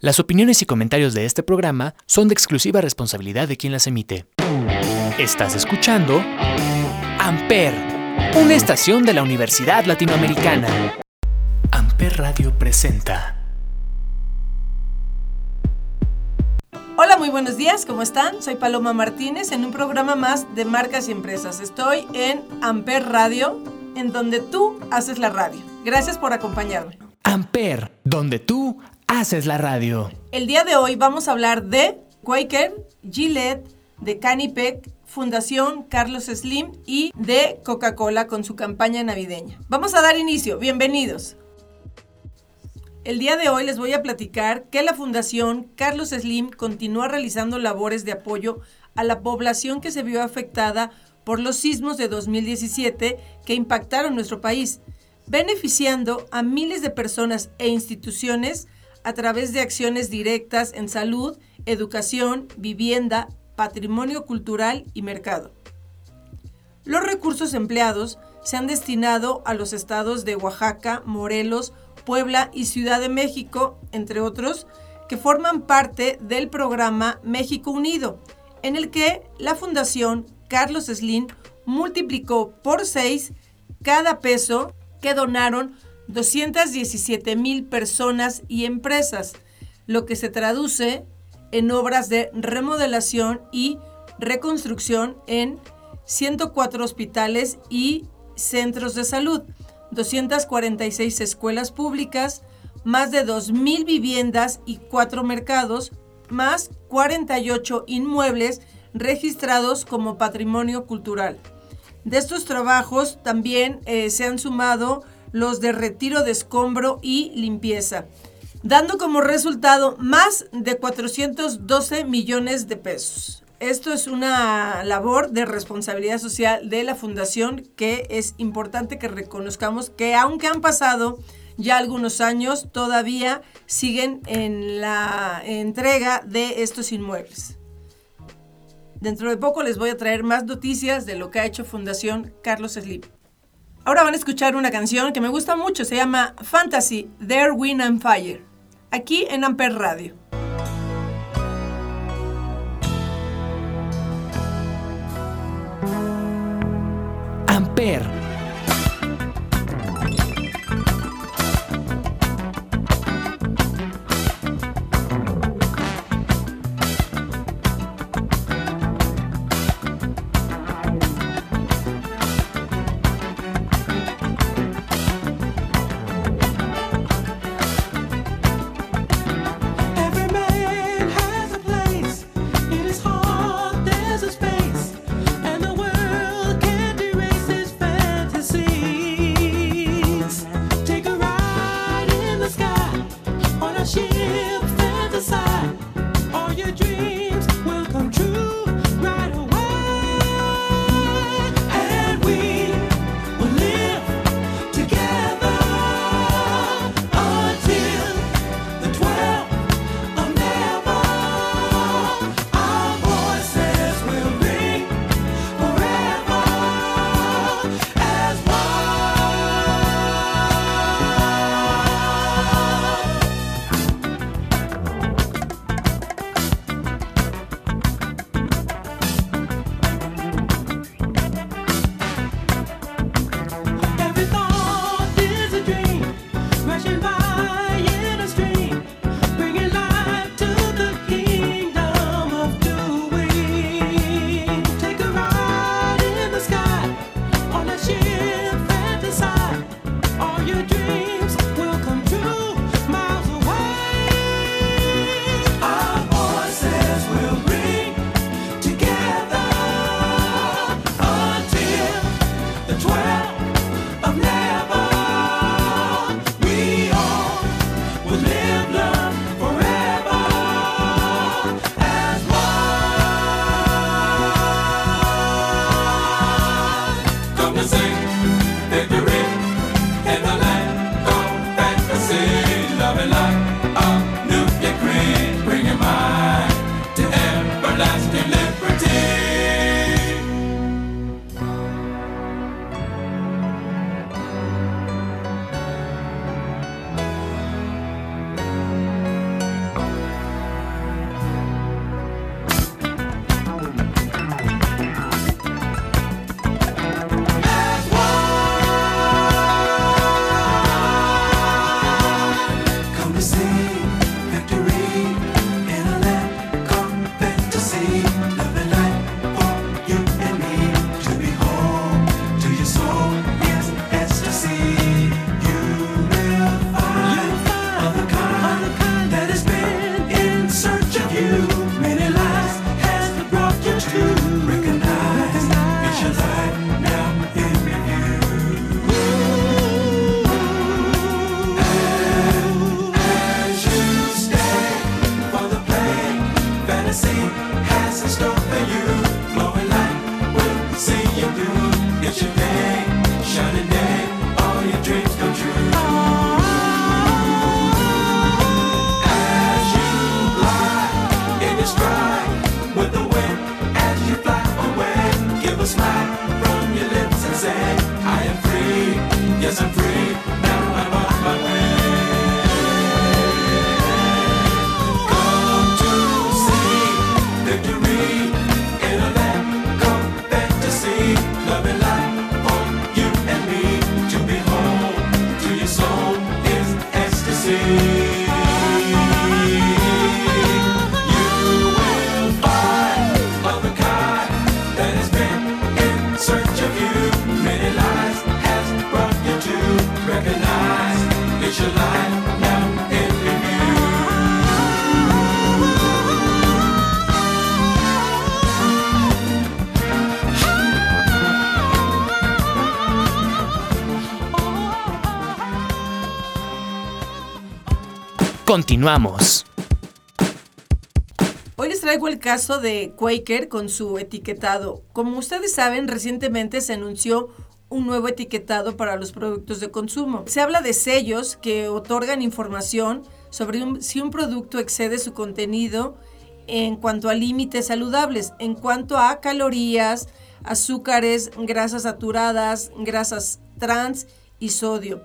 Las opiniones y comentarios de este programa son de exclusiva responsabilidad de quien las emite. Estás escuchando Amper, una estación de la Universidad Latinoamericana. Amper Radio presenta. Hola, muy buenos días, ¿cómo están? Soy Paloma Martínez en un programa más de marcas y empresas. Estoy en Amper Radio, en donde tú haces la radio. Gracias por acompañarme. Amper, donde tú haces la radio. El día de hoy vamos a hablar de Quaker, Gillette, de Canipec, Fundación Carlos Slim y de Coca-Cola con su campaña navideña. Vamos a dar inicio, bienvenidos. El día de hoy les voy a platicar que la Fundación Carlos Slim continúa realizando labores de apoyo a la población que se vio afectada por los sismos de 2017 que impactaron nuestro país, beneficiando a miles de personas e instituciones a través de acciones directas en salud, educación, vivienda, patrimonio cultural y mercado. Los recursos empleados se han destinado a los estados de Oaxaca, Morelos, Puebla y Ciudad de México, entre otros, que forman parte del programa México Unido, en el que la Fundación Carlos Slim multiplicó por seis cada peso que donaron 217 mil personas y empresas, lo que se traduce en obras de remodelación y reconstrucción en 104 hospitales y centros de salud, 246 escuelas públicas, más de 2.000 viviendas y 4 mercados, más 48 inmuebles registrados como patrimonio cultural. De estos trabajos también eh, se han sumado los de retiro de escombro y limpieza, dando como resultado más de 412 millones de pesos. Esto es una labor de responsabilidad social de la fundación que es importante que reconozcamos que aunque han pasado ya algunos años, todavía siguen en la entrega de estos inmuebles. Dentro de poco les voy a traer más noticias de lo que ha hecho Fundación Carlos Slim. Ahora van a escuchar una canción que me gusta mucho, se llama Fantasy, There Wind and Fire, aquí en Amper Radio. Amper the victory. Continuamos. Hoy les traigo el caso de Quaker con su etiquetado. Como ustedes saben, recientemente se anunció un nuevo etiquetado para los productos de consumo. Se habla de sellos que otorgan información sobre si un producto excede su contenido en cuanto a límites saludables, en cuanto a calorías, azúcares, grasas saturadas, grasas trans y sodio.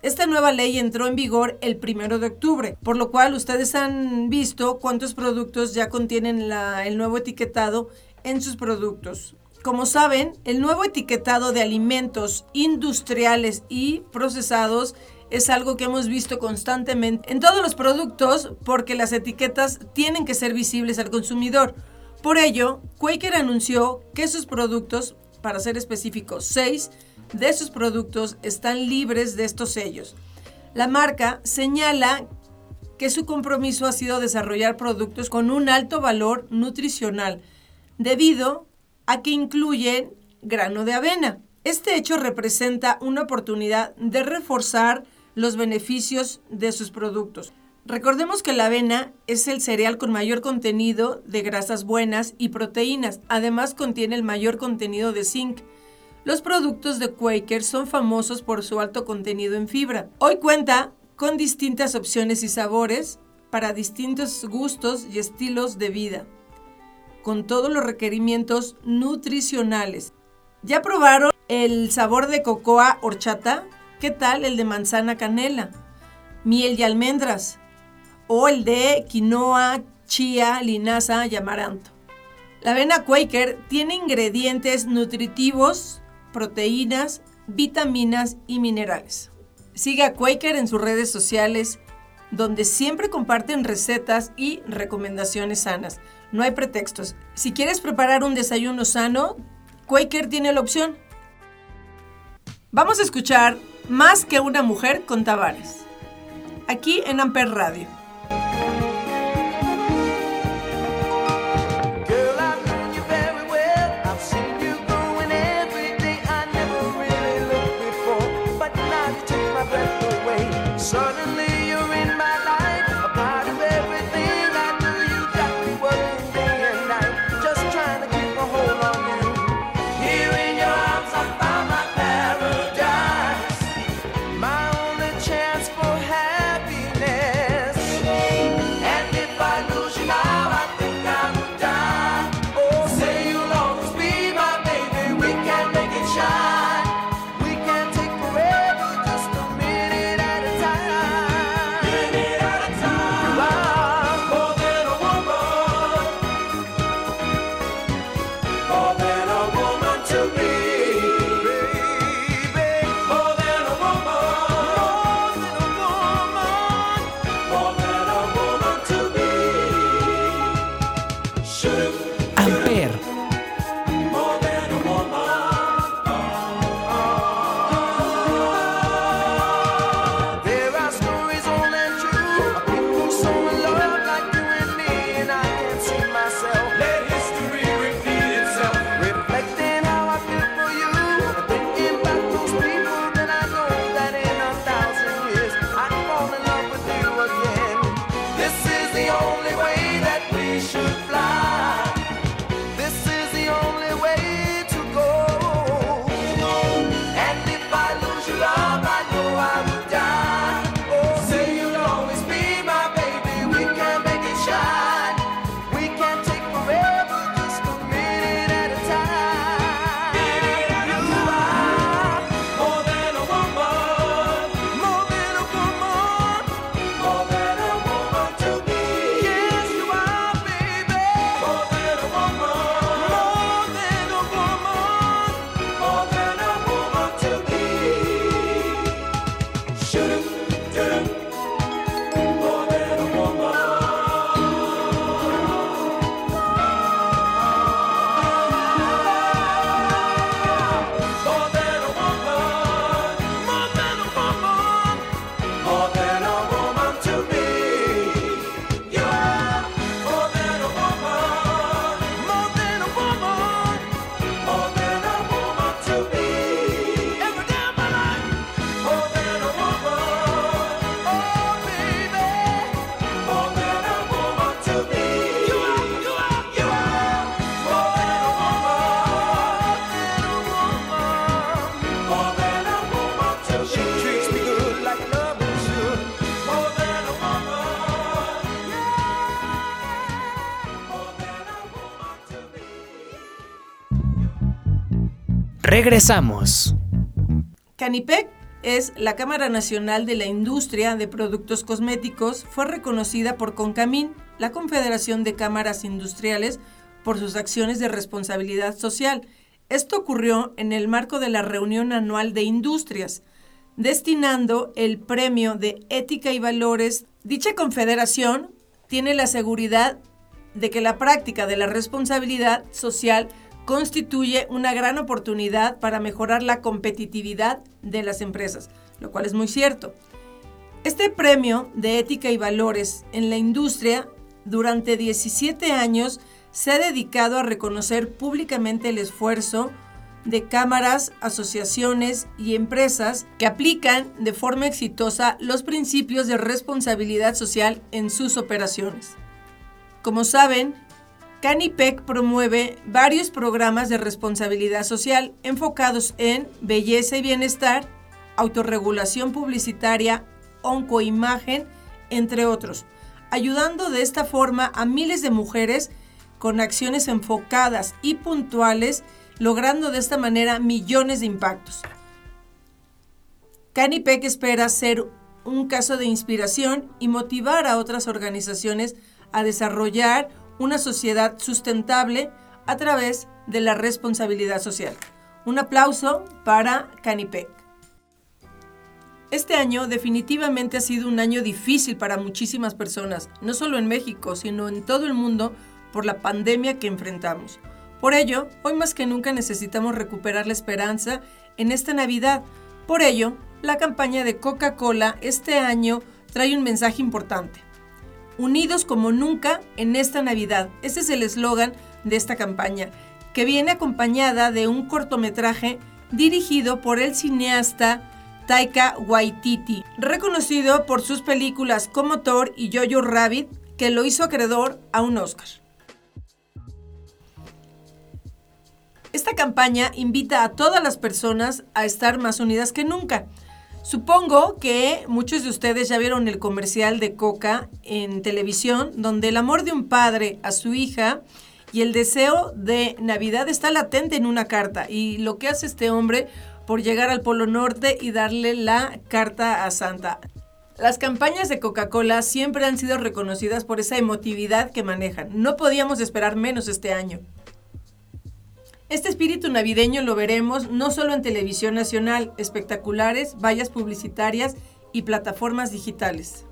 Esta nueva ley entró en vigor el primero de octubre, por lo cual ustedes han visto cuántos productos ya contienen el nuevo etiquetado en sus productos. Como saben, el nuevo etiquetado de alimentos industriales y procesados es algo que hemos visto constantemente en todos los productos porque las etiquetas tienen que ser visibles al consumidor. Por ello, Quaker anunció que sus productos, para ser específicos, 6, de sus productos están libres de estos sellos. La marca señala que su compromiso ha sido desarrollar productos con un alto valor nutricional, debido a que incluyen grano de avena. Este hecho representa una oportunidad de reforzar los beneficios de sus productos. Recordemos que la avena es el cereal con mayor contenido de grasas buenas y proteínas. Además contiene el mayor contenido de zinc, los productos de Quaker son famosos por su alto contenido en fibra. Hoy cuenta con distintas opciones y sabores para distintos gustos y estilos de vida, con todos los requerimientos nutricionales. ¿Ya probaron el sabor de cocoa horchata? ¿Qué tal el de manzana canela? Miel y almendras. O el de quinoa, chía, linaza y amaranto. La avena Quaker tiene ingredientes nutritivos proteínas, vitaminas y minerales. Sigue a Quaker en sus redes sociales, donde siempre comparten recetas y recomendaciones sanas. No hay pretextos. Si quieres preparar un desayuno sano, Quaker tiene la opción. Vamos a escuchar Más que una mujer con Tavares, aquí en Amper Radio. Regresamos. Canipec es la Cámara Nacional de la Industria de Productos Cosméticos, fue reconocida por CONCAMIN, la Confederación de Cámaras Industriales, por sus acciones de responsabilidad social. Esto ocurrió en el marco de la reunión anual de industrias, destinando el premio de ética y valores. Dicha confederación tiene la seguridad de que la práctica de la responsabilidad social constituye una gran oportunidad para mejorar la competitividad de las empresas, lo cual es muy cierto. Este premio de ética y valores en la industria durante 17 años se ha dedicado a reconocer públicamente el esfuerzo de cámaras, asociaciones y empresas que aplican de forma exitosa los principios de responsabilidad social en sus operaciones. Como saben, Canipec promueve varios programas de responsabilidad social enfocados en belleza y bienestar, autorregulación publicitaria, oncoimagen, entre otros, ayudando de esta forma a miles de mujeres con acciones enfocadas y puntuales, logrando de esta manera millones de impactos. Canipec espera ser un caso de inspiración y motivar a otras organizaciones a desarrollar una sociedad sustentable a través de la responsabilidad social. Un aplauso para Canipec. Este año definitivamente ha sido un año difícil para muchísimas personas, no solo en México, sino en todo el mundo por la pandemia que enfrentamos. Por ello, hoy más que nunca necesitamos recuperar la esperanza en esta Navidad. Por ello, la campaña de Coca-Cola este año trae un mensaje importante unidos como nunca en esta Navidad. Ese es el eslogan de esta campaña, que viene acompañada de un cortometraje dirigido por el cineasta Taika Waititi, reconocido por sus películas como Thor y Jojo Rabbit, que lo hizo acreedor a un Oscar. Esta campaña invita a todas las personas a estar más unidas que nunca. Supongo que muchos de ustedes ya vieron el comercial de Coca en televisión, donde el amor de un padre a su hija y el deseo de Navidad está latente en una carta. Y lo que hace este hombre por llegar al Polo Norte y darle la carta a Santa. Las campañas de Coca-Cola siempre han sido reconocidas por esa emotividad que manejan. No podíamos esperar menos este año. Este espíritu navideño lo veremos no solo en televisión nacional, espectaculares, vallas publicitarias y plataformas digitales.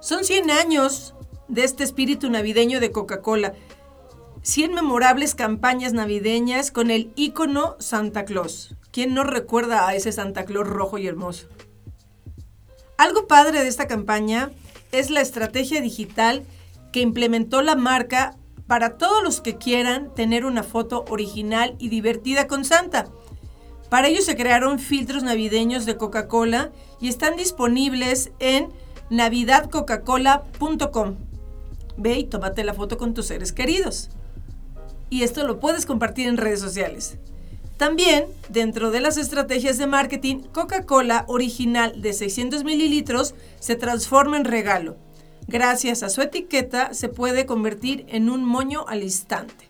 Son 100 años de este espíritu navideño de Coca-Cola. 100 memorables campañas navideñas con el ícono Santa Claus. ¿Quién no recuerda a ese Santa Claus rojo y hermoso? Algo padre de esta campaña es la estrategia digital que implementó la marca para todos los que quieran tener una foto original y divertida con Santa. Para ello se crearon filtros navideños de Coca-Cola y están disponibles en navidadcoca-cola.com. Ve y tómate la foto con tus seres queridos. Y esto lo puedes compartir en redes sociales. También, dentro de las estrategias de marketing, Coca-Cola original de 600 mililitros se transforma en regalo gracias a su etiqueta, se puede convertir en un moño al instante.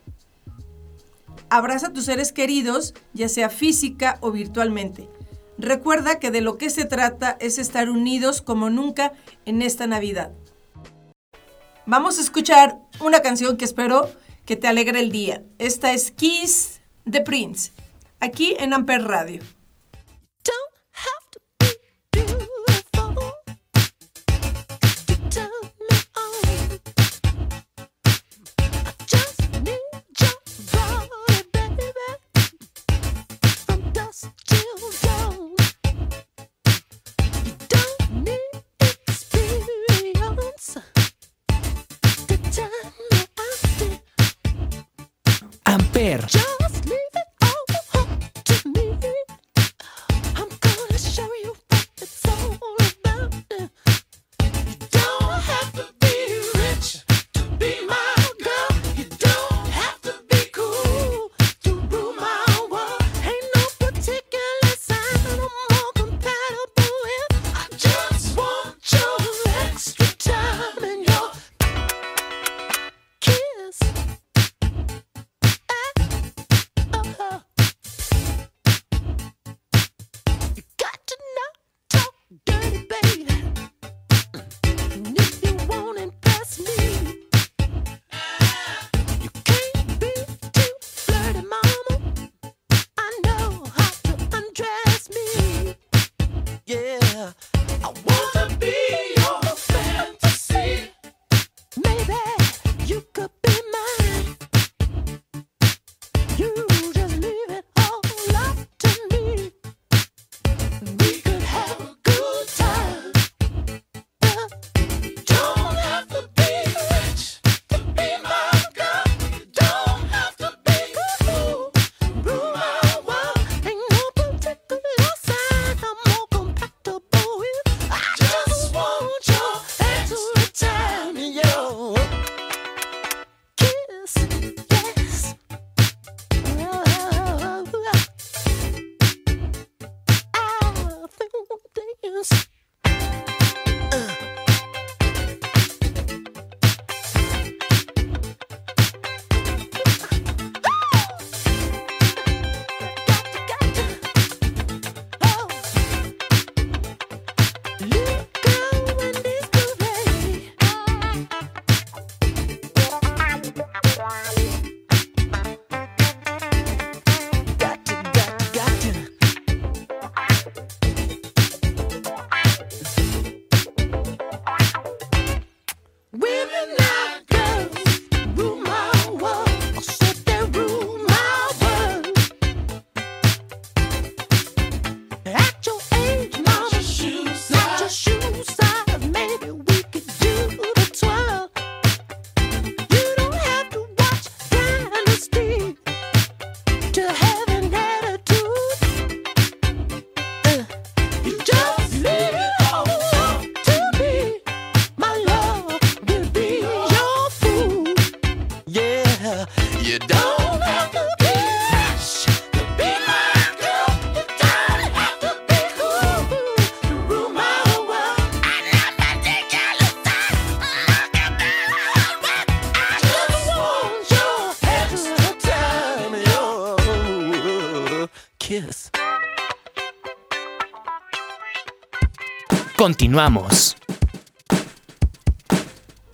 Abraza a tus seres queridos, ya sea física o virtualmente. Recuerda que de lo que se trata es estar unidos como nunca en esta Navidad. Vamos a escuchar una canción que espero que te alegre el día. Esta es Kiss the Prince, aquí en Amper Radio. Continuamos.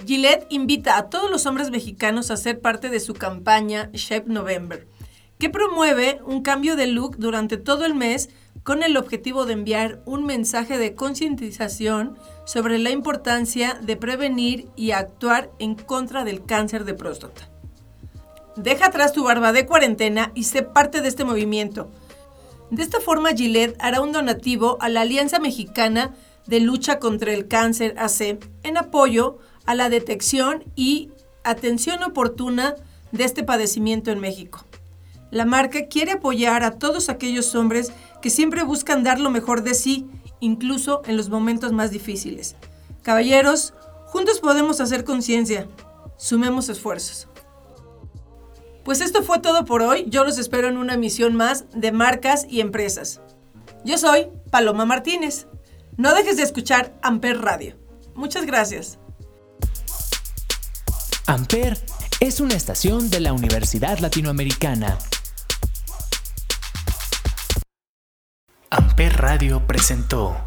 Gillette invita a todos los hombres mexicanos a ser parte de su campaña Shape November, que promueve un cambio de look durante todo el mes con el objetivo de enviar un mensaje de concientización sobre la importancia de prevenir y actuar en contra del cáncer de próstata. Deja atrás tu barba de cuarentena y sé parte de este movimiento. De esta forma, Gillette hará un donativo a la Alianza Mexicana de lucha contra el cáncer AC en apoyo a la detección y atención oportuna de este padecimiento en México. La marca quiere apoyar a todos aquellos hombres que siempre buscan dar lo mejor de sí, incluso en los momentos más difíciles. Caballeros, juntos podemos hacer conciencia. Sumemos esfuerzos. Pues esto fue todo por hoy. Yo los espero en una misión más de marcas y empresas. Yo soy Paloma Martínez. No dejes de escuchar Amper Radio. Muchas gracias. Amper es una estación de la Universidad Latinoamericana. Amper Radio presentó